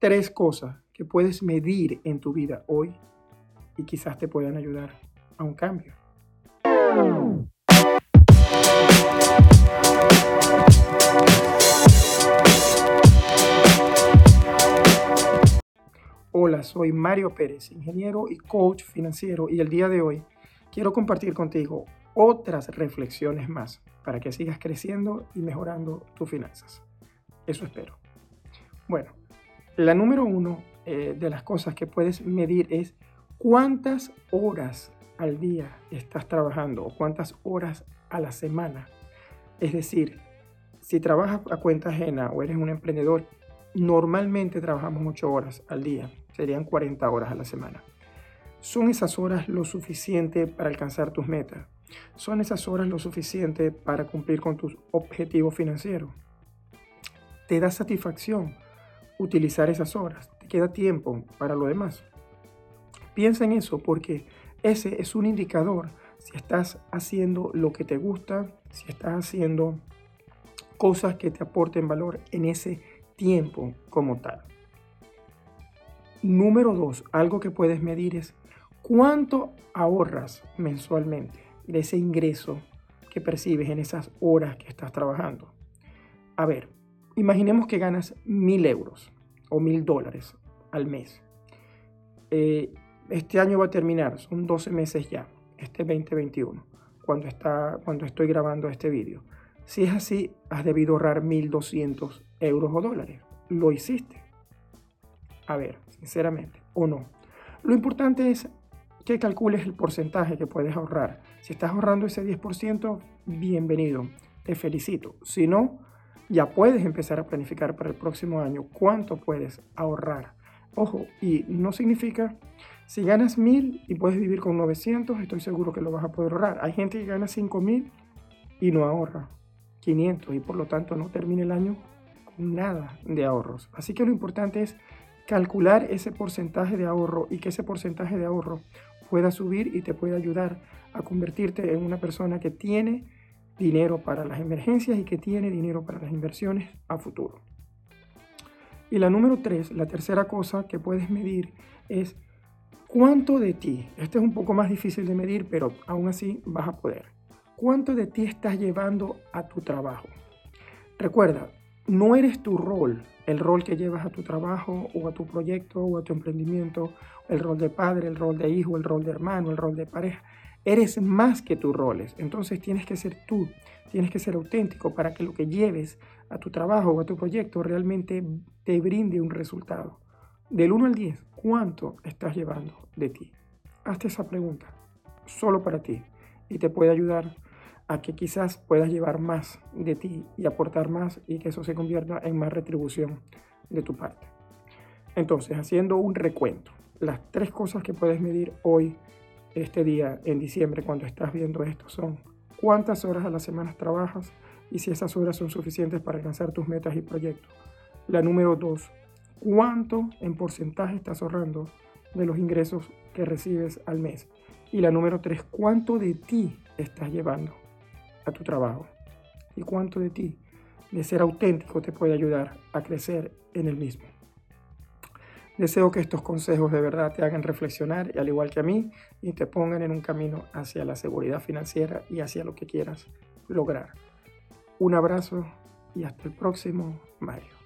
tres cosas que puedes medir en tu vida hoy y quizás te puedan ayudar a un cambio. Hola, soy Mario Pérez, ingeniero y coach financiero y el día de hoy quiero compartir contigo otras reflexiones más para que sigas creciendo y mejorando tus finanzas. Eso espero. Bueno, la número uno eh, de las cosas que puedes medir es cuántas horas al día estás trabajando o cuántas horas a la semana. Es decir, si trabajas a cuenta ajena o eres un emprendedor, normalmente trabajamos 8 horas al día, serían 40 horas a la semana. ¿Son esas horas lo suficiente para alcanzar tus metas? ¿Son esas horas lo suficiente para cumplir con tus objetivos financieros? ¿Te da satisfacción utilizar esas horas? ¿Te queda tiempo para lo demás? Piensa en eso porque ese es un indicador si estás haciendo lo que te gusta, si estás haciendo cosas que te aporten valor en ese tiempo como tal. Número dos, algo que puedes medir es cuánto ahorras mensualmente de ese ingreso que percibes en esas horas que estás trabajando. A ver, imaginemos que ganas mil euros o mil dólares al mes. Eh, este año va a terminar, son 12 meses ya, este 2021, cuando, está, cuando estoy grabando este vídeo. Si es así, has debido ahorrar 1.200 euros o dólares. Lo hiciste. A ver, sinceramente, o no. Lo importante es que calcules el porcentaje que puedes ahorrar. Si estás ahorrando ese 10%, bienvenido, te felicito. Si no, ya puedes empezar a planificar para el próximo año cuánto puedes ahorrar. Ojo, y no significa, si ganas 1000 y puedes vivir con 900, estoy seguro que lo vas a poder ahorrar. Hay gente que gana 5000 y no ahorra 500 y por lo tanto no termina el año con nada de ahorros. Así que lo importante es calcular ese porcentaje de ahorro y que ese porcentaje de ahorro pueda subir y te pueda ayudar a convertirte en una persona que tiene dinero para las emergencias y que tiene dinero para las inversiones a futuro. Y la número tres, la tercera cosa que puedes medir es cuánto de ti, este es un poco más difícil de medir, pero aún así vas a poder, cuánto de ti estás llevando a tu trabajo. Recuerda, no eres tu rol, el rol que llevas a tu trabajo o a tu proyecto o a tu emprendimiento, el rol de padre, el rol de hijo, el rol de hermano, el rol de pareja. Eres más que tus roles. Entonces tienes que ser tú, tienes que ser auténtico para que lo que lleves a tu trabajo o a tu proyecto realmente te brinde un resultado. Del 1 al 10, ¿cuánto estás llevando de ti? Hazte esa pregunta, solo para ti, y te puede ayudar a que quizás puedas llevar más de ti y aportar más y que eso se convierta en más retribución de tu parte. Entonces, haciendo un recuento, las tres cosas que puedes medir hoy, este día, en diciembre, cuando estás viendo esto, son cuántas horas a la semana trabajas y si esas horas son suficientes para alcanzar tus metas y proyectos. La número dos, cuánto en porcentaje estás ahorrando de los ingresos que recibes al mes. Y la número tres, cuánto de ti estás llevando a tu trabajo y cuánto de ti, de ser auténtico, te puede ayudar a crecer en el mismo. Deseo que estos consejos de verdad te hagan reflexionar, y al igual que a mí, y te pongan en un camino hacia la seguridad financiera y hacia lo que quieras lograr. Un abrazo y hasta el próximo Mario.